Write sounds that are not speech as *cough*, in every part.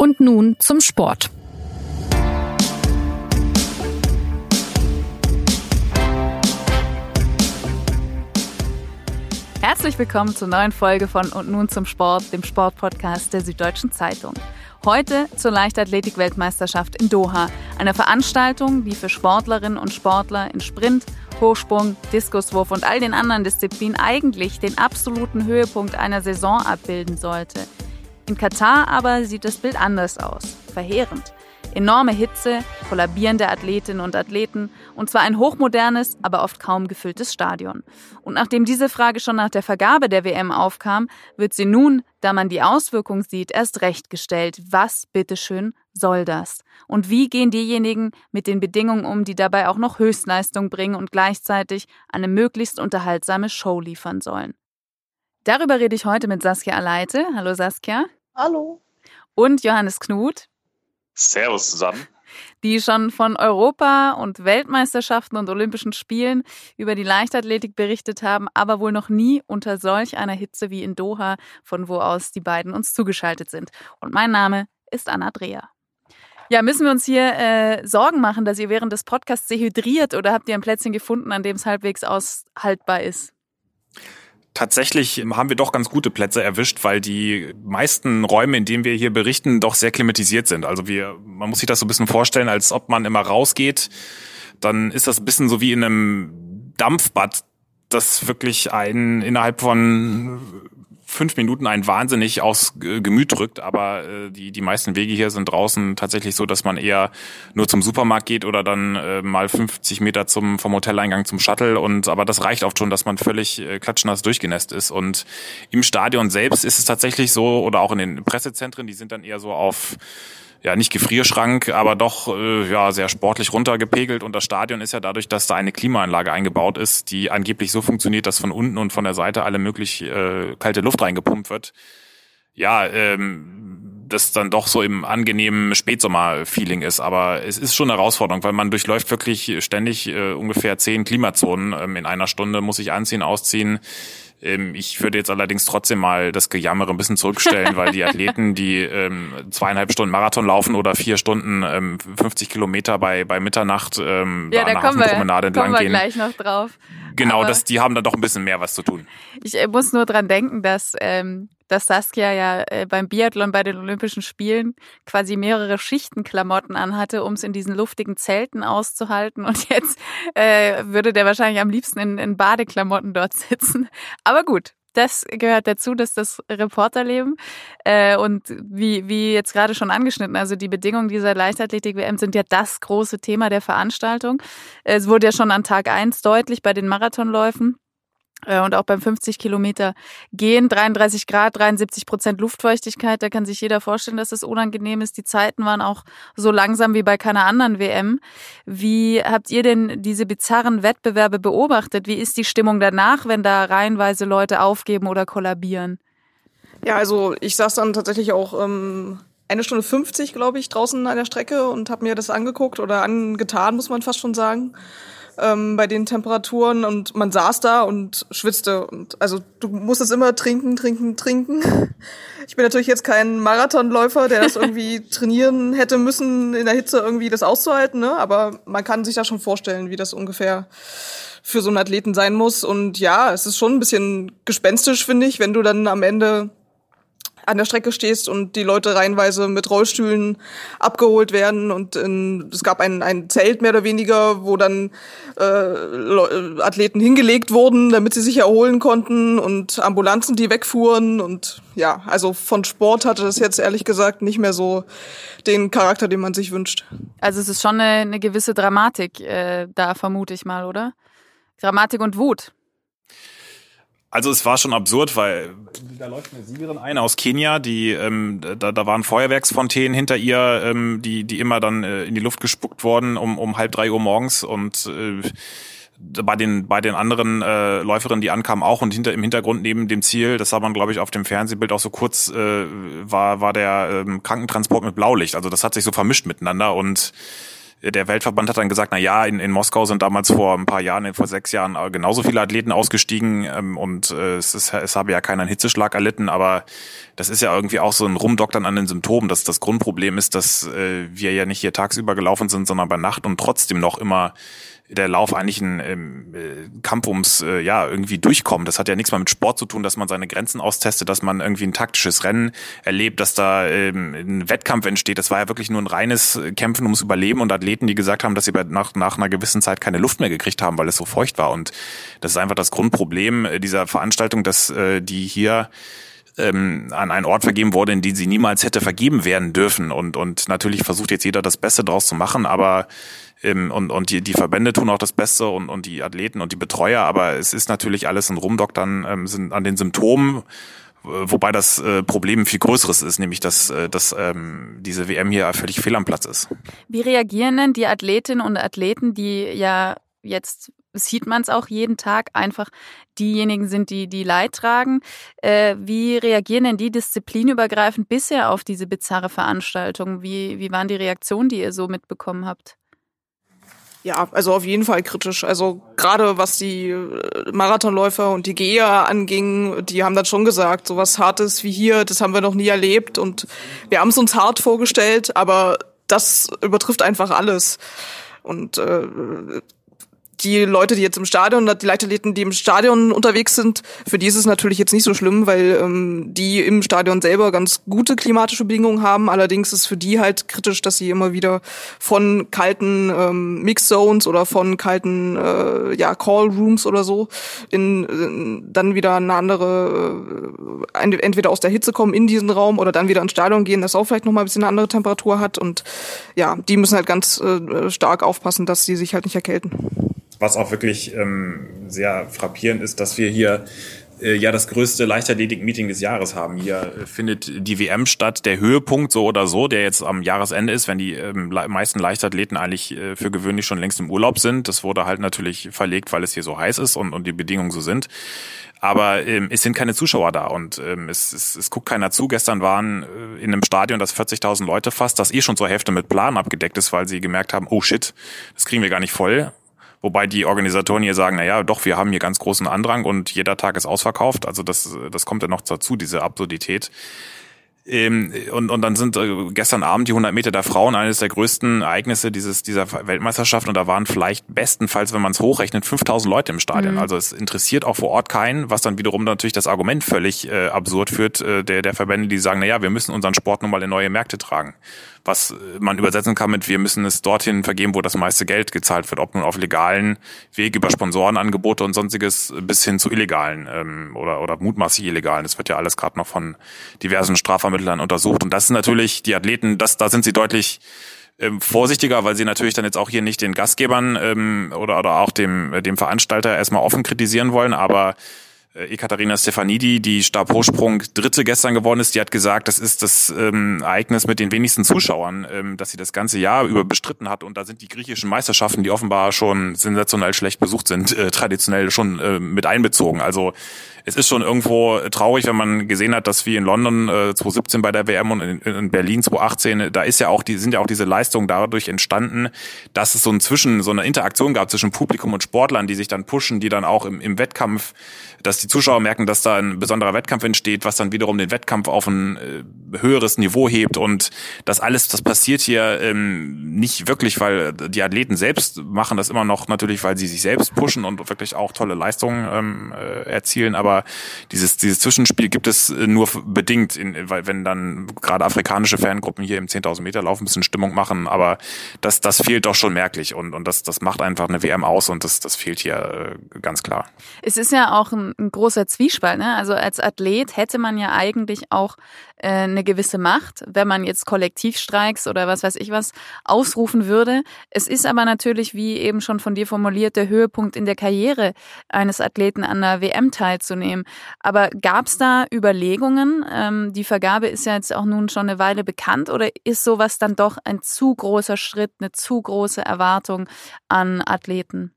Und nun zum Sport. Herzlich willkommen zur neuen Folge von Und nun zum Sport, dem Sportpodcast der Süddeutschen Zeitung. Heute zur Leichtathletik-Weltmeisterschaft in Doha, einer Veranstaltung, die für Sportlerinnen und Sportler in Sprint, Hochsprung, Diskuswurf und all den anderen Disziplinen eigentlich den absoluten Höhepunkt einer Saison abbilden sollte. In Katar aber sieht das Bild anders aus. Verheerend. Enorme Hitze, kollabierende Athletinnen und Athleten und zwar ein hochmodernes, aber oft kaum gefülltes Stadion. Und nachdem diese Frage schon nach der Vergabe der WM aufkam, wird sie nun, da man die Auswirkung sieht, erst recht gestellt. Was bitteschön soll das? Und wie gehen diejenigen mit den Bedingungen um, die dabei auch noch Höchstleistung bringen und gleichzeitig eine möglichst unterhaltsame Show liefern sollen? Darüber rede ich heute mit Saskia Aleite. Hallo Saskia. Hallo. Und Johannes Knut. Servus zusammen. Die schon von Europa- und Weltmeisterschaften und Olympischen Spielen über die Leichtathletik berichtet haben, aber wohl noch nie unter solch einer Hitze wie in Doha, von wo aus die beiden uns zugeschaltet sind. Und mein Name ist Anna Dreher. Ja, müssen wir uns hier äh, Sorgen machen, dass ihr während des Podcasts dehydriert oder habt ihr ein Plätzchen gefunden, an dem es halbwegs aushaltbar ist? Tatsächlich haben wir doch ganz gute Plätze erwischt, weil die meisten Räume, in denen wir hier berichten, doch sehr klimatisiert sind. Also wir, man muss sich das so ein bisschen vorstellen, als ob man immer rausgeht. Dann ist das ein bisschen so wie in einem Dampfbad, das wirklich einen innerhalb von fünf Minuten einen wahnsinnig aus Gemüt drückt, aber äh, die, die meisten Wege hier sind draußen tatsächlich so, dass man eher nur zum Supermarkt geht oder dann äh, mal 50 Meter zum, vom Hoteleingang zum Shuttle und aber das reicht oft schon, dass man völlig äh, klatschnass durchgenässt ist. Und im Stadion selbst ist es tatsächlich so oder auch in den Pressezentren, die sind dann eher so auf ja nicht Gefrierschrank, aber doch äh, ja sehr sportlich runtergepegelt und das Stadion ist ja dadurch, dass da eine Klimaanlage eingebaut ist, die angeblich so funktioniert, dass von unten und von der Seite alle möglich äh, kalte Luft reingepumpt wird. Ja, ähm, das dann doch so im angenehmen Spätsommer-Feeling ist. Aber es ist schon eine Herausforderung, weil man durchläuft wirklich ständig äh, ungefähr zehn Klimazonen ähm, in einer Stunde, muss ich anziehen, ausziehen ich würde jetzt allerdings trotzdem mal das Gejammere ein bisschen zurückstellen, weil die *laughs* Athleten, die ähm, zweieinhalb Stunden Marathon laufen oder vier Stunden ähm, 50 Kilometer bei, bei Mitternacht ähm, ja, da, da kommen wir, entlang kommen wir gleich noch drauf. Genau, das, die haben da doch ein bisschen mehr was zu tun. Ich äh, muss nur dran denken, dass ähm, dass Saskia ja äh, beim Biathlon bei den Olympischen Spielen quasi mehrere Schichten Klamotten anhatte, um es in diesen luftigen Zelten auszuhalten. Und jetzt äh, würde der wahrscheinlich am liebsten in, in Badeklamotten dort sitzen. Aber gut, das gehört dazu, dass das Reporterleben äh, und wie, wie jetzt gerade schon angeschnitten, also die Bedingungen dieser Leichtathletik-WM sind ja das große Thema der Veranstaltung. Es wurde ja schon an Tag eins deutlich bei den Marathonläufen. Äh, und auch beim 50 Kilometer gehen, 33 Grad, 73 Prozent Luftfeuchtigkeit, da kann sich jeder vorstellen, dass es unangenehm ist. Die Zeiten waren auch so langsam wie bei keiner anderen WM. Wie habt ihr denn diese bizarren Wettbewerbe beobachtet? Wie ist die Stimmung danach, wenn da reihenweise Leute aufgeben oder kollabieren? Ja, also ich saß dann tatsächlich auch ähm, eine Stunde 50, glaube ich, draußen an der Strecke und habe mir das angeguckt oder angetan, muss man fast schon sagen ähm, bei den Temperaturen und man saß da und schwitzte. Und also du musstest immer trinken, trinken, trinken. Ich bin natürlich jetzt kein Marathonläufer, der das irgendwie *laughs* trainieren hätte müssen, in der Hitze irgendwie das auszuhalten, ne? aber man kann sich da schon vorstellen, wie das ungefähr für so einen Athleten sein muss. Und ja, es ist schon ein bisschen gespenstisch, finde ich, wenn du dann am Ende an der Strecke stehst und die Leute reihenweise mit Rollstühlen abgeholt werden und in, es gab ein, ein Zelt mehr oder weniger, wo dann äh, Athleten hingelegt wurden, damit sie sich erholen konnten und Ambulanzen, die wegfuhren und ja, also von Sport hatte das jetzt ehrlich gesagt nicht mehr so den Charakter, den man sich wünscht. Also es ist schon eine, eine gewisse Dramatik äh, da, vermute ich mal, oder? Dramatik und Wut. Also es war schon absurd, weil da läuft eine Siegerin ein aus Kenia, die ähm, da, da waren Feuerwerksfontänen hinter ihr, ähm, die die immer dann äh, in die Luft gespuckt wurden um um halb drei Uhr morgens und äh, bei den bei den anderen äh, Läuferinnen, die ankamen, auch und hinter im Hintergrund neben dem Ziel, das sah man glaube ich auf dem Fernsehbild auch so kurz, äh, war war der ähm, Krankentransport mit Blaulicht. Also das hat sich so vermischt miteinander und der Weltverband hat dann gesagt, na ja, in, in Moskau sind damals vor ein paar Jahren, vor sechs Jahren äh, genauso viele Athleten ausgestiegen ähm, und äh, es, ist, es habe ja keiner einen Hitzeschlag erlitten, aber das ist ja irgendwie auch so ein Rumdoktern an den Symptomen, dass das Grundproblem ist, dass äh, wir ja nicht hier tagsüber gelaufen sind, sondern bei Nacht und trotzdem noch immer der Lauf eigentlich ein ähm, äh, Kampf ums äh, ja irgendwie durchkommen. Das hat ja nichts mehr mit Sport zu tun, dass man seine Grenzen austestet, dass man irgendwie ein taktisches Rennen erlebt, dass da ähm, ein Wettkampf entsteht. Das war ja wirklich nur ein reines Kämpfen ums Überleben und Athleten, die gesagt haben, dass sie nach, nach einer gewissen Zeit keine Luft mehr gekriegt haben, weil es so feucht war. Und das ist einfach das Grundproblem dieser Veranstaltung, dass äh, die hier ähm, an einen Ort vergeben wurde, in den sie niemals hätte vergeben werden dürfen. Und, und natürlich versucht jetzt jeder das Beste draus zu machen, aber ähm, und, und die, die Verbände tun auch das Beste und, und die Athleten und die Betreuer, aber es ist natürlich alles ein Rumdoktern ähm, sind an den Symptomen, wobei das äh, Problem viel größeres ist, nämlich dass, äh, dass ähm, diese WM hier völlig fehl am Platz ist. Wie reagieren denn die Athletinnen und Athleten, die ja jetzt sieht man es auch jeden Tag, einfach diejenigen sind, die die Leid tragen. Äh, wie reagieren denn die disziplinübergreifend bisher auf diese bizarre Veranstaltung? Wie, wie waren die Reaktionen, die ihr so mitbekommen habt? Ja, also auf jeden Fall kritisch. Also gerade was die äh, Marathonläufer und die Geher anging, die haben dann schon gesagt, so was Hartes wie hier, das haben wir noch nie erlebt und wir haben es uns hart vorgestellt, aber das übertrifft einfach alles. Und äh, die Leute, die jetzt im Stadion, die Leichtathleten, die im Stadion unterwegs sind, für die ist es natürlich jetzt nicht so schlimm, weil ähm, die im Stadion selber ganz gute klimatische Bedingungen haben. Allerdings ist für die halt kritisch, dass sie immer wieder von kalten ähm, Mix-Zones oder von kalten äh, ja, Call-Rooms oder so in, in dann wieder eine andere, äh, entweder aus der Hitze kommen in diesen Raum oder dann wieder ins Stadion gehen, das auch vielleicht nochmal ein bisschen eine andere Temperatur hat. Und ja, die müssen halt ganz äh, stark aufpassen, dass sie sich halt nicht erkälten was auch wirklich ähm, sehr frappierend ist, dass wir hier äh, ja das größte Leichtathletik-Meeting des Jahres haben. Hier äh, findet die WM statt, der Höhepunkt so oder so, der jetzt am Jahresende ist, wenn die ähm, meisten Leichtathleten eigentlich äh, für gewöhnlich schon längst im Urlaub sind. Das wurde halt natürlich verlegt, weil es hier so heiß ist und, und die Bedingungen so sind. Aber ähm, es sind keine Zuschauer da und ähm, es, es, es guckt keiner zu. Gestern waren äh, in einem Stadion, das 40.000 Leute fasst, das eh schon zur Hälfte mit Plan abgedeckt ist, weil sie gemerkt haben, oh shit, das kriegen wir gar nicht voll. Wobei die Organisatoren hier sagen, na ja, doch, wir haben hier ganz großen Andrang und jeder Tag ist ausverkauft. Also das, das kommt ja noch dazu, diese Absurdität. Ähm, und, und dann sind äh, gestern Abend die 100 Meter der Frauen eines der größten Ereignisse dieses, dieser Weltmeisterschaft und da waren vielleicht bestenfalls, wenn man es hochrechnet, 5000 Leute im Stadion. Mhm. Also es interessiert auch vor Ort keinen, was dann wiederum natürlich das Argument völlig äh, absurd führt, äh, der, der Verbände, die sagen, na ja, wir müssen unseren Sport nun mal in neue Märkte tragen was man übersetzen kann mit, wir müssen es dorthin vergeben, wo das meiste Geld gezahlt wird, ob nun auf legalen Weg über Sponsorenangebote und sonstiges bis hin zu illegalen ähm, oder, oder mutmaßlich illegalen. Das wird ja alles gerade noch von diversen Strafvermittlern untersucht. Und das sind natürlich die Athleten, das, da sind sie deutlich ähm, vorsichtiger, weil sie natürlich dann jetzt auch hier nicht den Gastgebern ähm, oder, oder auch dem, dem Veranstalter erstmal offen kritisieren wollen, aber Ekaterina Stefanidi, die Stabhochsprung Dritte gestern geworden ist, die hat gesagt, das ist das ähm, Ereignis mit den wenigsten Zuschauern, ähm, dass sie das ganze Jahr über bestritten hat. Und da sind die griechischen Meisterschaften, die offenbar schon sensationell schlecht besucht sind, äh, traditionell schon äh, mit einbezogen. Also es ist schon irgendwo traurig, wenn man gesehen hat, dass wie in London äh, 2017 bei der WM und in, in Berlin 2018, da ist ja auch die sind ja auch diese Leistungen dadurch entstanden, dass es so ein Zwischen so eine Interaktion gab zwischen Publikum und Sportlern, die sich dann pushen, die dann auch im, im Wettkampf dass die Zuschauer merken, dass da ein besonderer Wettkampf entsteht, was dann wiederum den Wettkampf auf ein äh, höheres Niveau hebt und das alles, das passiert hier ähm, nicht wirklich, weil die Athleten selbst machen das immer noch natürlich, weil sie sich selbst pushen und wirklich auch tolle Leistungen ähm, äh, erzielen, aber dieses dieses Zwischenspiel gibt es äh, nur bedingt, in, weil wenn dann gerade afrikanische Fangruppen hier im 10.000 Meter Lauf ein bisschen Stimmung machen, aber das das fehlt doch schon merklich und und das das macht einfach eine WM aus und das das fehlt hier äh, ganz klar. Es ist ja auch ein großer Zwiespalt. Ne? Also als Athlet hätte man ja eigentlich auch äh, eine gewisse Macht, wenn man jetzt Kollektivstreiks oder was weiß ich was ausrufen würde. Es ist aber natürlich, wie eben schon von dir formuliert, der Höhepunkt in der Karriere eines Athleten an der WM teilzunehmen. Aber gab es da Überlegungen? Ähm, die Vergabe ist ja jetzt auch nun schon eine Weile bekannt oder ist sowas dann doch ein zu großer Schritt, eine zu große Erwartung an Athleten?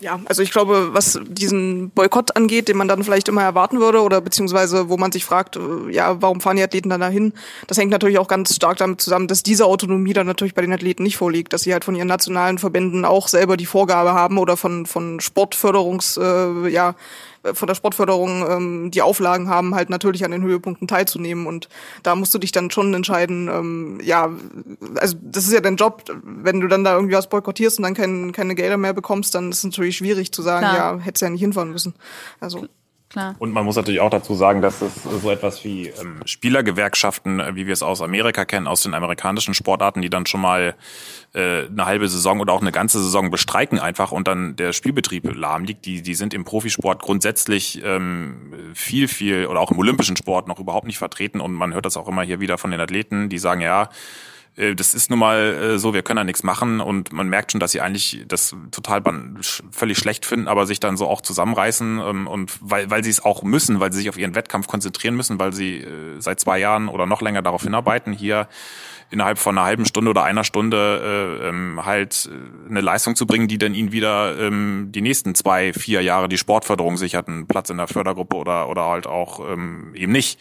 Ja, also ich glaube, was diesen Boykott angeht, den man dann vielleicht immer erwarten würde oder beziehungsweise wo man sich fragt, äh, ja, warum fahren die Athleten dann dahin? Das hängt natürlich auch ganz stark damit zusammen, dass diese Autonomie dann natürlich bei den Athleten nicht vorliegt, dass sie halt von ihren nationalen Verbänden auch selber die Vorgabe haben oder von von Sportförderungs äh, ja von der Sportförderung ähm, die Auflagen haben, halt natürlich an den Höhepunkten teilzunehmen. Und da musst du dich dann schon entscheiden, ähm, ja, also das ist ja dein Job, wenn du dann da irgendwie was boykottierst und dann kein, keine Gelder mehr bekommst, dann ist es natürlich schwierig zu sagen, Klar. ja, hättest ja nicht hinfahren müssen. Also klar. Und man muss natürlich auch dazu sagen, dass es so etwas wie ähm, Spielergewerkschaften, äh, wie wir es aus Amerika kennen, aus den amerikanischen Sportarten, die dann schon mal äh, eine halbe Saison oder auch eine ganze Saison bestreiken einfach und dann der Spielbetrieb lahm liegt, die, die sind im Profisport grundsätzlich ähm, viel, viel oder auch im olympischen Sport noch überhaupt nicht vertreten und man hört das auch immer hier wieder von den Athleten, die sagen, ja, das ist nun mal äh, so, wir können da nichts machen und man merkt schon, dass sie eigentlich das total völlig schlecht finden, aber sich dann so auch zusammenreißen ähm, und weil, weil sie es auch müssen, weil sie sich auf ihren Wettkampf konzentrieren müssen, weil sie äh, seit zwei Jahren oder noch länger darauf hinarbeiten, hier innerhalb von einer halben Stunde oder einer Stunde äh, ähm, halt eine Leistung zu bringen, die dann ihnen wieder ähm, die nächsten zwei, vier Jahre die Sportförderung sichert, einen Platz in der Fördergruppe oder, oder halt auch eben nicht.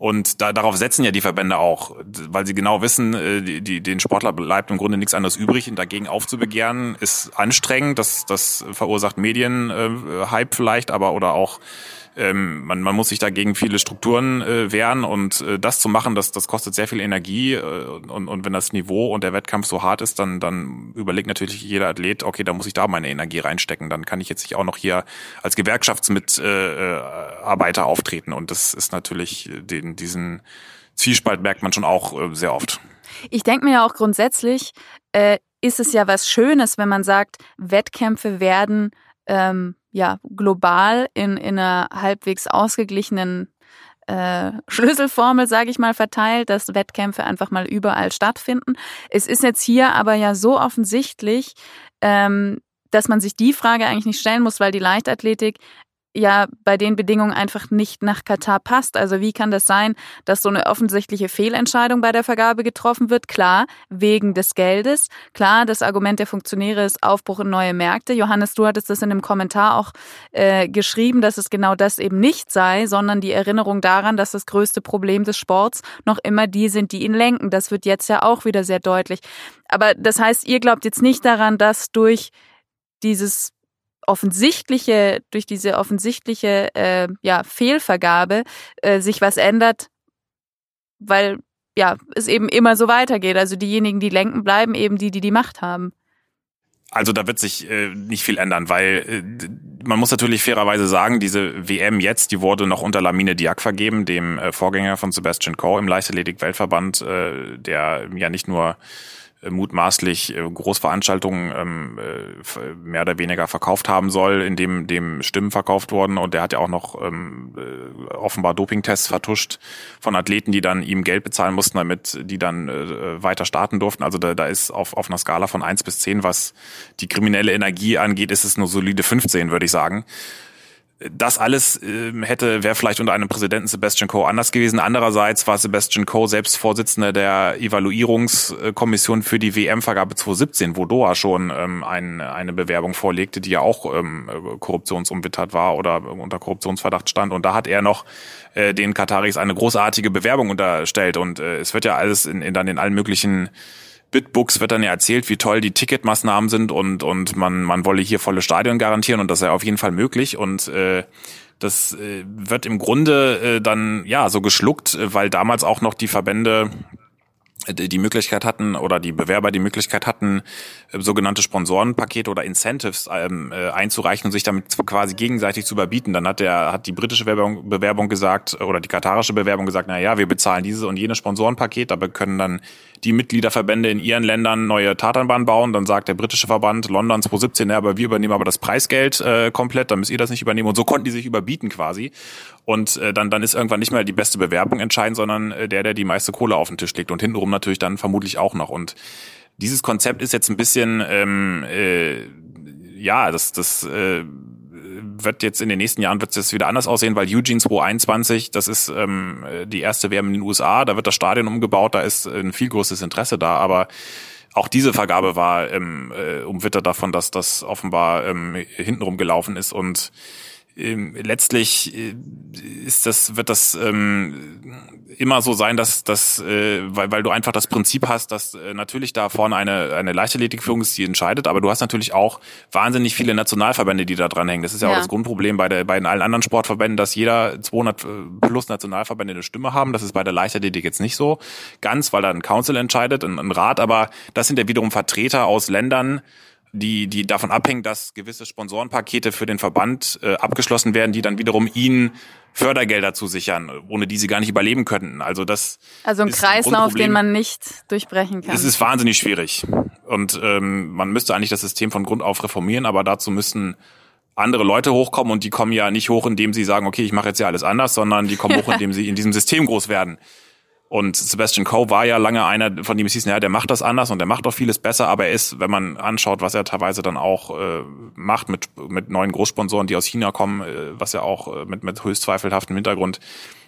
Und da, darauf setzen ja die Verbände auch, weil sie genau wissen, äh, die, die, den Sportler bleibt im Grunde nichts anderes übrig und dagegen aufzubegehren ist anstrengend. Das, das verursacht Medienhype äh, vielleicht, aber oder auch ähm, man, man muss sich dagegen viele Strukturen äh, wehren und äh, das zu machen, das, das kostet sehr viel Energie äh, und, und wenn das Niveau und der Wettkampf so hart ist, dann, dann überlegt natürlich jeder Athlet, okay, da muss ich da meine Energie reinstecken, dann kann ich jetzt nicht auch noch hier als Gewerkschaftsmitarbeiter äh, auftreten und das ist natürlich den, diesen Zwiespalt merkt man schon auch äh, sehr oft. Ich denke mir ja auch grundsätzlich, äh, ist es ja was Schönes, wenn man sagt, Wettkämpfe werden ähm, ja global in, in einer halbwegs ausgeglichenen äh, Schlüsselformel, sage ich mal, verteilt, dass Wettkämpfe einfach mal überall stattfinden. Es ist jetzt hier aber ja so offensichtlich, ähm, dass man sich die Frage eigentlich nicht stellen muss, weil die Leichtathletik ja bei den Bedingungen einfach nicht nach Katar passt. Also wie kann das sein, dass so eine offensichtliche Fehlentscheidung bei der Vergabe getroffen wird? Klar, wegen des Geldes. Klar, das Argument der Funktionäre ist Aufbruch in neue Märkte. Johannes, du hattest das in einem Kommentar auch äh, geschrieben, dass es genau das eben nicht sei, sondern die Erinnerung daran, dass das größte Problem des Sports noch immer die sind, die ihn lenken. Das wird jetzt ja auch wieder sehr deutlich. Aber das heißt, ihr glaubt jetzt nicht daran, dass durch dieses offensichtliche, durch diese offensichtliche äh, ja, Fehlvergabe äh, sich was ändert, weil ja, es eben immer so weitergeht. Also diejenigen, die lenken, bleiben eben die, die die Macht haben. Also da wird sich äh, nicht viel ändern, weil äh, man muss natürlich fairerweise sagen, diese WM jetzt, die wurde noch unter Lamine Diak vergeben, dem äh, Vorgänger von Sebastian Coe im Leichtathletik-Weltverband, äh, der ja nicht nur mutmaßlich äh, Großveranstaltungen ähm, äh, mehr oder weniger verkauft haben soll, in dem dem Stimmen verkauft wurden und der hat ja auch noch ähm, offenbar Dopingtests vertuscht von Athleten, die dann ihm Geld bezahlen mussten, damit die dann äh, weiter starten durften. Also da, da ist auf, auf einer Skala von eins bis zehn, was die kriminelle Energie angeht, ist es nur solide 15, würde ich sagen das alles äh, hätte wäre vielleicht unter einem Präsidenten Sebastian Coe anders gewesen. Andererseits war Sebastian Coe selbst Vorsitzender der Evaluierungskommission für die WM-Vergabe 2017, wo Doha schon ähm, ein, eine Bewerbung vorlegte, die ja auch ähm, korruptionsumwittert war oder unter Korruptionsverdacht stand. Und da hat er noch äh, den Kataris eine großartige Bewerbung unterstellt. Und äh, es wird ja alles in, in dann in allen möglichen Bitbooks wird dann ja erzählt, wie toll die Ticketmaßnahmen sind und, und man, man wolle hier volle Stadion garantieren und das sei auf jeden Fall möglich und äh, das äh, wird im Grunde äh, dann ja so geschluckt, weil damals auch noch die Verbände die Möglichkeit hatten oder die Bewerber die Möglichkeit hatten, äh, sogenannte Sponsorenpakete oder Incentives ähm, äh, einzureichen und sich damit quasi gegenseitig zu überbieten. Dann hat der hat die britische Bewerbung, Bewerbung gesagt oder die katarische Bewerbung gesagt, na ja, wir bezahlen dieses und jenes Sponsorenpaket, aber können dann die Mitgliederverbände in ihren Ländern neue Tatanbahnen bauen. Dann sagt der britische Verband London 2017, ja, aber wir übernehmen aber das Preisgeld äh, komplett, dann müsst ihr das nicht übernehmen. Und so konnten die sich überbieten quasi. Und äh, dann, dann ist irgendwann nicht mehr die beste Bewerbung entscheidend, sondern äh, der, der die meiste Kohle auf den Tisch legt. Und hintenrum natürlich dann vermutlich auch noch. Und dieses Konzept ist jetzt ein bisschen, ähm, äh, ja, das, das äh, wird jetzt in den nächsten Jahren wird es wieder anders aussehen, weil Eugene 2021, das ist ähm, die erste WM in den USA, da wird das Stadion umgebaut, da ist ein viel größeres Interesse da, aber auch diese Vergabe war ähm, äh, umwittert davon, dass das offenbar ähm, hintenrum gelaufen ist und ähm, letztlich äh, ist das, wird das ähm, immer so sein, dass, dass äh, weil, weil du einfach das Prinzip hast, dass äh, natürlich da vorne eine, eine Leichtathletikführung ist, die entscheidet, aber du hast natürlich auch wahnsinnig viele Nationalverbände, die da dranhängen. Das ist ja, ja. auch das Grundproblem bei, der, bei allen anderen Sportverbänden, dass jeder 200 äh, plus Nationalverbände eine Stimme haben. Das ist bei der Leichtathletik jetzt nicht so ganz, weil da ein Council entscheidet, ein, ein Rat, aber das sind ja wiederum Vertreter aus Ländern, die, die davon abhängen, dass gewisse Sponsorenpakete für den Verband äh, abgeschlossen werden, die dann wiederum ihnen Fördergelder zusichern, ohne die sie gar nicht überleben könnten. Also das also ein Kreislauf, ein den man nicht durchbrechen kann. Es ist wahnsinnig schwierig und ähm, man müsste eigentlich das System von Grund auf reformieren, aber dazu müssten andere Leute hochkommen und die kommen ja nicht hoch, indem sie sagen, okay, ich mache jetzt ja alles anders, sondern die kommen hoch, *laughs* indem sie in diesem System groß werden. Und Sebastian Coe war ja lange einer, von dem es hieß, naja, der macht das anders und der macht auch vieles besser, aber er ist, wenn man anschaut, was er teilweise dann auch äh, macht mit, mit neuen Großsponsoren, die aus China kommen, äh, was er auch äh, mit, mit höchst zweifelhaftem Hintergrund,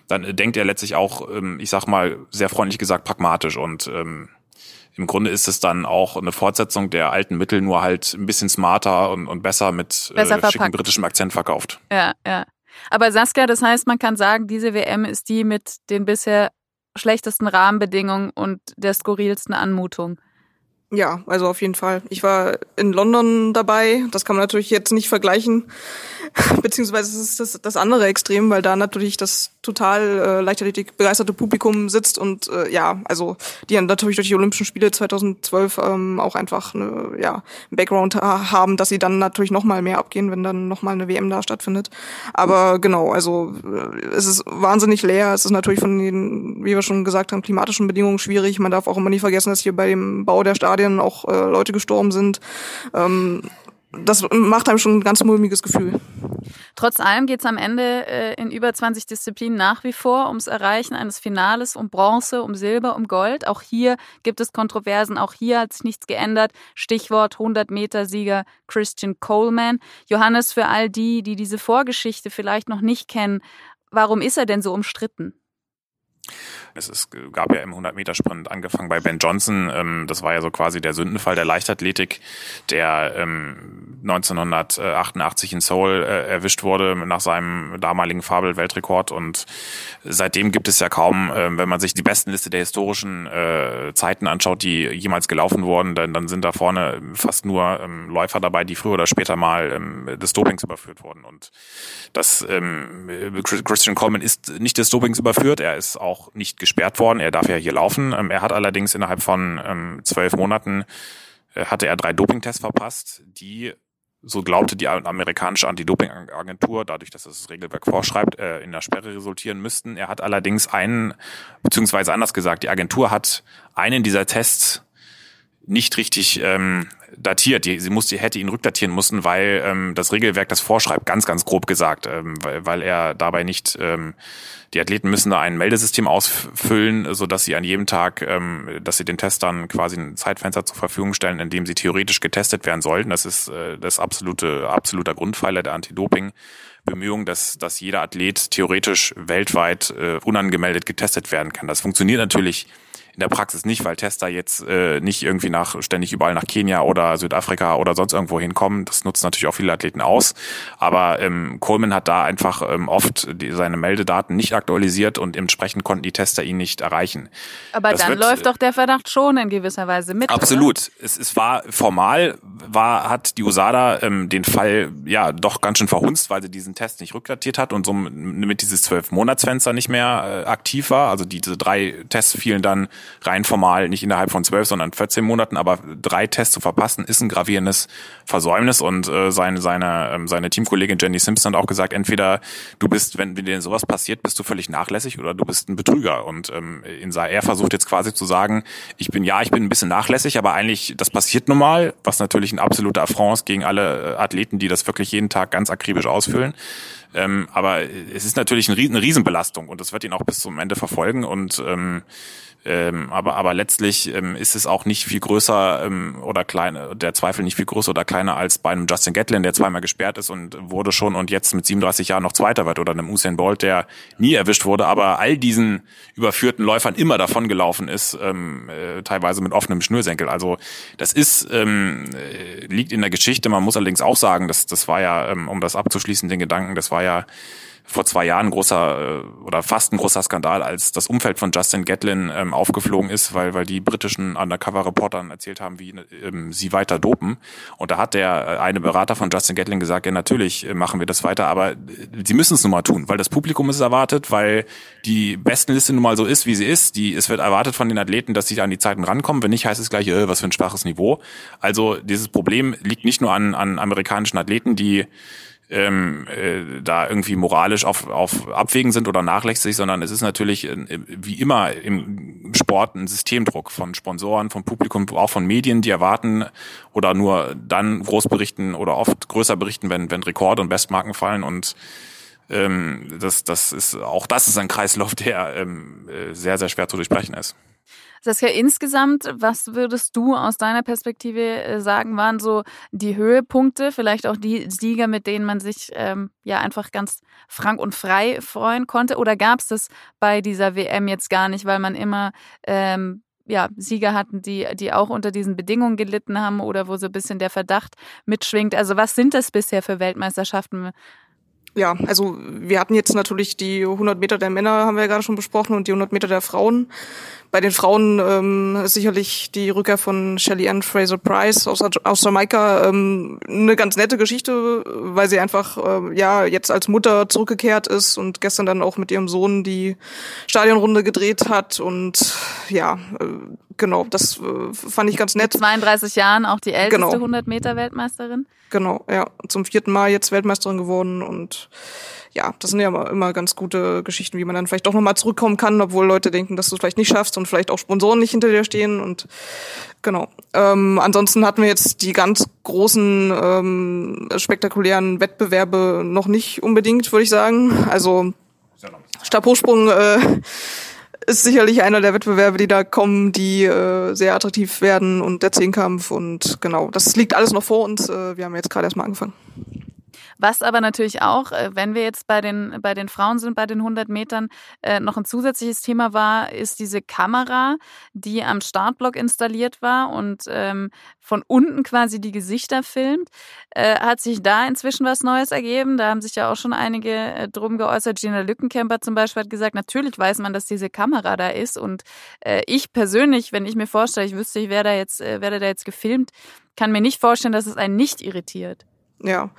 dann denkt er letztlich auch, ähm, ich sag mal, sehr freundlich gesagt, pragmatisch und ähm, im Grunde ist es dann auch eine Fortsetzung der alten Mittel, nur halt ein bisschen smarter und, und besser mit besser äh, schicken britischem Akzent verkauft. Ja, ja. Aber Saskia, das heißt, man kann sagen, diese WM ist die mit den bisher schlechtesten Rahmenbedingungen und der skurrilsten Anmutung. Ja, also auf jeden Fall. Ich war in London dabei. Das kann man natürlich jetzt nicht vergleichen. *laughs* Beziehungsweise ist das, das andere Extrem, weil da natürlich das total äh, Leichtathletik begeisterte Publikum sitzt und äh, ja, also die natürlich durch die Olympischen Spiele 2012 ähm, auch einfach eine, ja, einen Background haben, dass sie dann natürlich noch mal mehr abgehen, wenn dann noch mal eine WM da stattfindet. Aber genau, also äh, es ist wahnsinnig leer. Es ist natürlich von den, wie wir schon gesagt haben, klimatischen Bedingungen schwierig. Man darf auch immer nicht vergessen, dass hier bei dem Bau der Stadien auch äh, Leute gestorben sind. Ähm, das macht einem schon ein ganz mulmiges Gefühl. Trotz allem geht es am Ende äh, in über 20 Disziplinen nach wie vor ums Erreichen eines Finales, um Bronze, um Silber, um Gold. Auch hier gibt es Kontroversen, auch hier hat sich nichts geändert. Stichwort 100-Meter-Sieger Christian Coleman. Johannes, für all die, die diese Vorgeschichte vielleicht noch nicht kennen, warum ist er denn so umstritten? Es ist, gab ja im 100-Meter-Sprint angefangen bei Ben Johnson. Ähm, das war ja so quasi der Sündenfall der Leichtathletik, der ähm, 1988 in Seoul äh, erwischt wurde nach seinem damaligen Fabel-Weltrekord. Und seitdem gibt es ja kaum, äh, wenn man sich die besten Liste der historischen äh, Zeiten anschaut, die jemals gelaufen wurden, dann, dann sind da vorne fast nur ähm, Läufer dabei, die früher oder später mal ähm, des Dopings überführt wurden. Und das ähm, Christian Coleman ist nicht des Dopings überführt, er ist auch nicht gesperrt worden. Er darf ja hier laufen. Ähm, er hat allerdings innerhalb von ähm, zwölf Monaten äh, hatte er drei Dopingtests verpasst, die so glaubte die amerikanische Anti-Doping-Agentur, dadurch, dass das Regelwerk vorschreibt, äh, in der Sperre resultieren müssten. Er hat allerdings einen, beziehungsweise anders gesagt, die Agentur hat einen dieser Tests nicht richtig ähm, datiert. Die, sie musste, hätte ihn rückdatieren müssen, weil ähm, das Regelwerk das vorschreibt, ganz, ganz grob gesagt, ähm, weil, weil er dabei nicht, ähm, die Athleten müssen da ein Meldesystem ausfüllen, so dass sie an jedem Tag, ähm, dass sie den Testern quasi ein Zeitfenster zur Verfügung stellen, in dem sie theoretisch getestet werden sollten. Das ist äh, das absolute, absoluter Grundpfeiler der Anti-Doping. Bemühungen, dass, dass jeder Athlet theoretisch weltweit äh, unangemeldet getestet werden kann. Das funktioniert natürlich in der Praxis nicht, weil Tester jetzt äh, nicht irgendwie nach ständig überall nach Kenia oder Südafrika oder sonst irgendwo hinkommen. Das nutzen natürlich auch viele Athleten aus. Aber ähm, Coleman hat da einfach ähm, oft die, seine Meldedaten nicht aktualisiert und entsprechend konnten die Tester ihn nicht erreichen. Aber das dann wird, läuft doch der Verdacht schon in gewisser Weise mit. Absolut. Es, es war formal, war, hat die USADA ähm, den Fall ja doch ganz schön verhunzt, weil sie diesen Test nicht rückdatiert hat und so mit dieses zwölf Monatsfenster nicht mehr äh, aktiv war. Also diese drei Tests fielen dann rein formal nicht innerhalb von zwölf, sondern 14 Monaten, aber drei Tests zu verpassen, ist ein gravierendes Versäumnis. Und äh, seine, seine, ähm, seine Teamkollegin Jenny Simpson hat auch gesagt, entweder du bist, wenn, dir sowas passiert, bist du völlig nachlässig oder du bist ein Betrüger. Und ähm, in, er versucht jetzt quasi zu sagen, ich bin, ja, ich bin ein bisschen nachlässig, aber eigentlich, das passiert nun mal, was natürlich ein absoluter Affront gegen alle äh, Athleten, die das wirklich jeden Tag ganz akribisch ausfüllen. Ähm, aber es ist natürlich eine Riesenbelastung und das wird ihn auch bis zum Ende verfolgen. Und ähm, Ähm, aber, aber letztlich ähm, ist es auch nicht viel größer ähm, oder kleiner, der Zweifel nicht viel größer oder kleiner als bei einem Justin Gatlin, der zweimal gesperrt ist und wurde schon und jetzt mit 37 Jahren noch Zweiter wird oder einem Usain Bolt, der nie erwischt wurde, aber all diesen überführten Läufern immer davon gelaufen ist, ähm, äh, teilweise mit offenem Schnürsenkel. Also das ist ähm, äh, liegt in der Geschichte. Man muss allerdings auch sagen, dass das war ja, ähm, um das abzuschließen, den Gedanken, das war ja vor zwei Jahren großer äh, oder fast ein großer Skandal, als das Umfeld von Justin Gatlin ähm, aufgeflogen ist, weil, weil die britischen Undercover-Reportern erzählt haben, wie ähm, sie weiter dopen. Und da hat der äh, eine Berater von Justin Gatlin gesagt, ja natürlich äh, machen wir das weiter, aber äh, sie müssen es nun mal tun, weil das Publikum ist erwartet, weil die Bestenliste nun mal so ist, wie sie ist. Die, es wird erwartet von den Athleten, dass sie an die Zeiten rankommen. Wenn nicht, heißt es gleich, äh, was für ein schwaches Niveau. Also dieses Problem liegt nicht nur an, an amerikanischen Athleten, die ähm, äh, da irgendwie moralisch auf, auf Abwägen sind oder nachlässig, sondern es ist natürlich äh, wie immer im Sport ein Systemdruck von Sponsoren, vom Publikum, auch von Medien, die erwarten oder nur dann groß berichten oder oft größer berichten, wenn, wenn Rekorde und Bestmarken fallen und ähm, das, das ist auch das ist ein Kreislauf, der ähm, äh, sehr, sehr schwer zu durchbrechen ist. Saskia, insgesamt, was würdest du aus deiner Perspektive äh, sagen, waren so die Höhepunkte, vielleicht auch die Sieger, mit denen man sich ähm, ja einfach ganz frank und frei freuen konnte? Oder gab es das bei dieser WM jetzt gar nicht, weil man immer ähm, ja, Sieger hatten, die, die auch unter diesen Bedingungen gelitten haben oder wo so ein bisschen der Verdacht mitschwingt. Also was sind das bisher für Weltmeisterschaften? Ja, also wir hatten jetzt natürlich die 100 Meter der Männer, haben wir ja gerade schon besprochen, und die 100 Meter der Frauen. Bei den Frauen ähm, ist sicherlich die Rückkehr von Shelly Ann Fraser Price aus, aus Jamaika ähm, eine ganz nette Geschichte, weil sie einfach äh, ja jetzt als Mutter zurückgekehrt ist und gestern dann auch mit ihrem Sohn die Stadionrunde gedreht hat und ja, äh, genau, das äh, fand ich ganz nett. Mit 32 Jahren auch die älteste genau. 100 Meter Weltmeisterin. Genau, ja, zum vierten Mal jetzt Weltmeisterin geworden und ja, das sind ja immer ganz gute Geschichten, wie man dann vielleicht doch nochmal zurückkommen kann, obwohl Leute denken, dass du es vielleicht nicht schaffst und vielleicht auch Sponsoren nicht hinter dir stehen und genau. Ähm, ansonsten hatten wir jetzt die ganz großen ähm, spektakulären Wettbewerbe noch nicht unbedingt, würde ich sagen. Also Stabhochsprung äh, ist sicherlich einer der Wettbewerbe, die da kommen, die äh, sehr attraktiv werden und der Zehnkampf und genau, das liegt alles noch vor uns. Äh, wir haben jetzt gerade erstmal angefangen. Was aber natürlich auch, äh, wenn wir jetzt bei den, bei den Frauen sind, bei den 100 Metern, äh, noch ein zusätzliches Thema war, ist diese Kamera, die am Startblock installiert war und ähm, von unten quasi die Gesichter filmt. Äh, hat sich da inzwischen was Neues ergeben? Da haben sich ja auch schon einige äh, drum geäußert. Gina Lückenkämper zum Beispiel hat gesagt, natürlich weiß man, dass diese Kamera da ist. Und äh, ich persönlich, wenn ich mir vorstelle, ich wüsste, ich wäre da jetzt, äh, werde da jetzt gefilmt, kann mir nicht vorstellen, dass es einen nicht irritiert. Ja,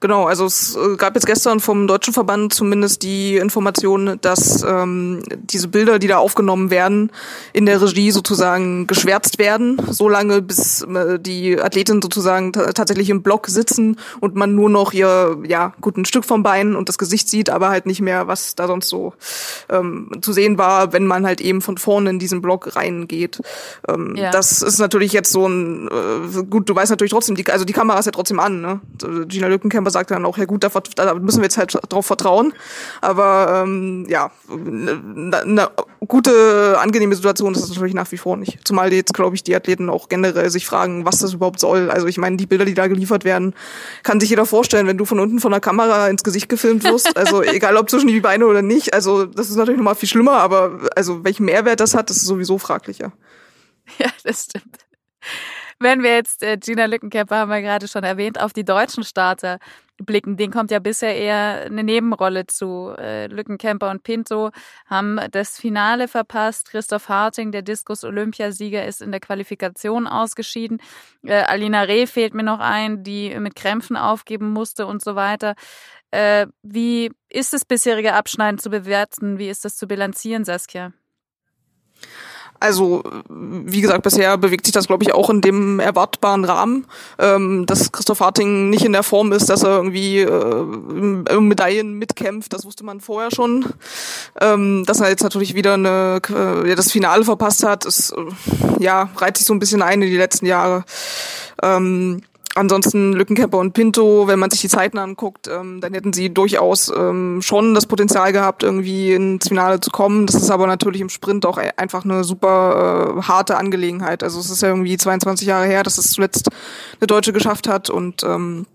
genau. Also es äh, gab jetzt gestern vom Deutschen Verband zumindest die Information, dass ähm, diese Bilder, die da aufgenommen werden, in der Regie sozusagen geschwärzt werden, so lange bis äh, die Athletinnen sozusagen tatsächlich im Block sitzen und man nur noch ihr, ja, gut, ein Stück vom Bein und das Gesicht sieht, aber halt nicht mehr, was da sonst so ähm, zu sehen war, wenn man halt eben von vorne in diesen Block reingeht. Ähm, ja. Das ist natürlich jetzt so ein, äh, gut, du weißt natürlich trotzdem, die, also die Kamera ist ja trotzdem an, ne? Gina Lückenkämper sagt dann auch, ja gut, da, da müssen wir jetzt halt drauf vertrauen. Aber ähm, ja, eine ne gute, angenehme Situation ist das natürlich nach wie vor nicht. Zumal jetzt, glaube ich, die Athleten auch generell sich fragen, was das überhaupt soll. Also ich meine, die Bilder, die da geliefert werden, kann sich jeder vorstellen, wenn du von unten von der Kamera ins Gesicht gefilmt wirst. *laughs* Also egal ob zwischen die Beine oder nicht. Also das ist natürlich nochmal viel schlimmer, aber also welchen Mehrwert das hat, das ist sowieso fraglicher. Ja, das stimmt. Wenn wir jetzt, äh, Gina Lückenkämper haben wir gerade schon erwähnt, auf die deutschen Starter blicken, den kommt ja bisher eher eine Nebenrolle zu. Äh, Lückenkämper und Pinto haben das Finale verpasst. Christoph Harting, der Diskus-Olympiasieger, ist in der Qualifikation ausgeschieden. Äh, Alina Reh fehlt mir noch ein, die mit Krämpfen aufgeben musste und so weiter. Äh, wie ist das bisherige Abschneiden zu bewerten? Wie ist das zu bilanzieren, Saskia? Also, wie gesagt, bisher bewegt sich das, glaube ich, auch in dem erwartbaren Rahmen, ähm, dass Christoph Harting nicht in der Form ist, dass er irgendwie äh, Medaillen mitkämpft. Das wusste man vorher schon. Ähm, dass er jetzt natürlich wieder eine, äh, das Finale verpasst hat, ist, äh, ja, reiht sich so ein bisschen ein in die letzten Jahre. Ähm, ansonsten Lückenkämper und Pinto, wenn man sich die Zeiten anguckt, ähm, dann hätten sie durchaus ähm, schon das Potenzial gehabt, irgendwie ins Finale zu kommen. Das ist aber natürlich im Sprint auch e-, einfach eine super äh, harte Angelegenheit. Also es ist ja irgendwie 22 Jahre her, dass es zuletzt eine Deutsche geschafft hat und ähm,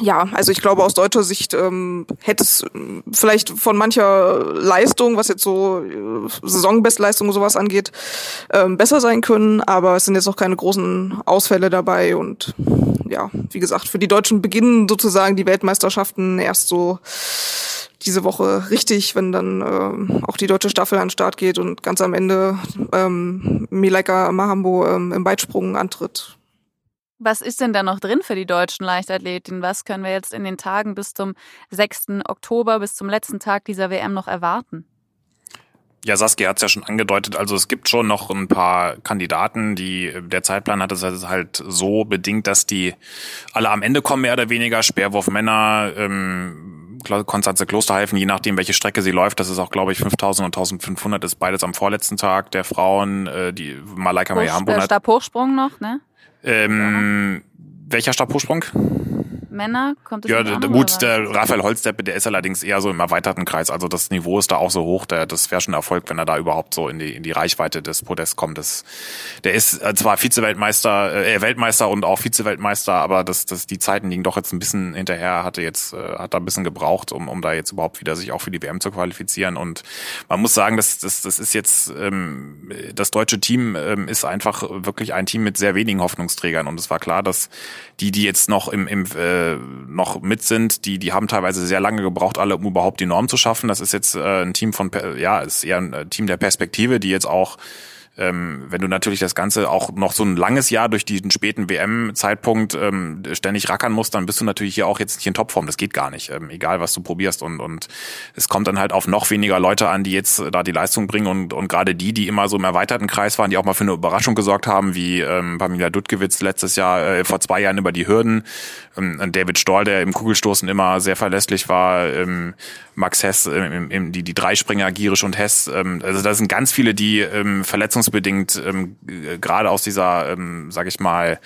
ja, also ich glaube aus deutscher Sicht ähm, hätte es vielleicht von mancher Leistung, was jetzt so äh, Saisonbestleistung und sowas angeht, ähm, besser sein können, aber es sind jetzt auch keine großen Ausfälle dabei und ja, wie gesagt, für die Deutschen beginnen sozusagen die Weltmeisterschaften erst so diese Woche richtig, wenn dann äh, auch die deutsche Staffel an den Start geht und ganz am Ende ähm, Milaika Mahambo ähm, im Weitsprung antritt. Was ist denn da noch drin für die deutschen Leichtathletinnen? Was können wir jetzt in den Tagen bis zum 6. Oktober, bis zum letzten Tag dieser WM noch erwarten? Ja, Saskia hat es ja schon angedeutet. Also es gibt schon noch ein paar Kandidaten, die der Zeitplan hat es halt so bedingt, dass die alle am Ende kommen, mehr oder weniger. Speerwurf Männer, ähm, Konstanze Klosterhalfen, je nachdem, welche Strecke sie läuft. Das ist auch, glaube ich, 5000 und 1500 ist beides am vorletzten Tag der Frauen. Äh, die Malaika Mayambo. Äh, Stabhochsprung noch, ne? Ähm, welcher Stabhochsprung? Männer? Kommt es Ja, gut, der Raphael Holzdeppe, der ist allerdings eher so im erweiterten Kreis. Also das Niveau ist da auch so hoch, der, das wäre schon Erfolg, wenn er da überhaupt so in die, in die Reichweite des Podests kommt. Das, der ist äh, zwar Vize-Weltmeister, äh, Weltmeister und auch Vize-Weltmeister, aber das, das, die Zeiten liegen doch jetzt ein bisschen hinterher, hatte jetzt, äh, hat da ein bisschen gebraucht, um, um da jetzt überhaupt wieder sich auch für die WM zu qualifizieren. Und man muss sagen, das, das, das ist jetzt, ähm, das deutsche Team ähm, ist einfach wirklich ein Team mit sehr wenigen Hoffnungsträgern. Und es war klar, dass die, die jetzt noch im, im äh, noch mit sind, die, die haben teilweise sehr lange gebraucht, alle, um überhaupt die Norm zu schaffen. Das ist jetzt äh, ein Team von, ja, ist eher ein äh, Team der Perspektive, die jetzt auch ähm, wenn du natürlich das Ganze auch noch so ein langes Jahr durch diesen späten WM-Zeitpunkt ähm, ständig rackern musst, dann bist du natürlich hier auch jetzt nicht in Topform. Das geht gar nicht, ähm, egal was du probierst. Und, und es kommt dann halt auf noch weniger Leute an, die jetzt da die Leistung bringen. Und, und gerade die, die immer so im erweiterten Kreis waren, die auch mal für eine Überraschung gesorgt haben, wie ähm, Pamela Dudkewitz letztes Jahr, äh, vor zwei Jahren über die Hürden, ähm, David Stoll, der im Kugelstoßen immer sehr verlässlich war, ähm, Max Hess, ähm, die, die Dreispringer, Gierisch und Hess. Ähm, also da sind ganz viele, die ähm, verletzungsbedingt ähm, gerade aus dieser, ähm, sag ich mal,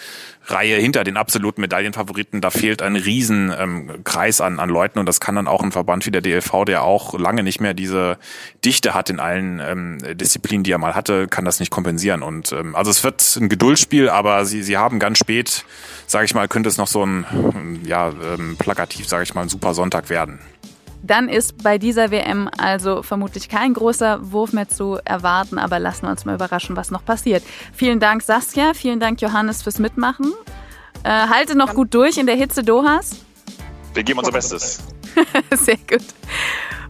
Reihe hinter den absoluten Medaillenfavoriten, da fehlt ein riesen ähm, Kreis an, an Leuten und das kann dann auch ein Verband wie der DLV, der auch lange nicht mehr diese Dichte hat in allen ähm, Disziplinen, die er mal hatte, kann das nicht kompensieren. Und ähm, also es wird ein Geduldsspiel, aber sie, sie haben ganz spät, sage ich mal, könnte es noch so ein, ja, ähm, plakativ, sage ich mal, ein super Sonntag werden. Dann ist bei dieser WM also vermutlich kein großer Wurf mehr zu erwarten, aber lassen wir uns mal überraschen, was noch passiert. Vielen Dank, Saskia. Vielen Dank, Johannes, fürs Mitmachen. Äh, halte noch gut durch in der Hitze Dohas. Wir geben unser Bestes. *laughs* Sehr gut.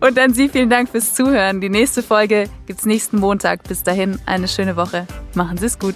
Und dann Sie vielen Dank fürs Zuhören. Die nächste Folge gibt es nächsten Montag. Bis dahin eine schöne Woche. Machen Sie es gut.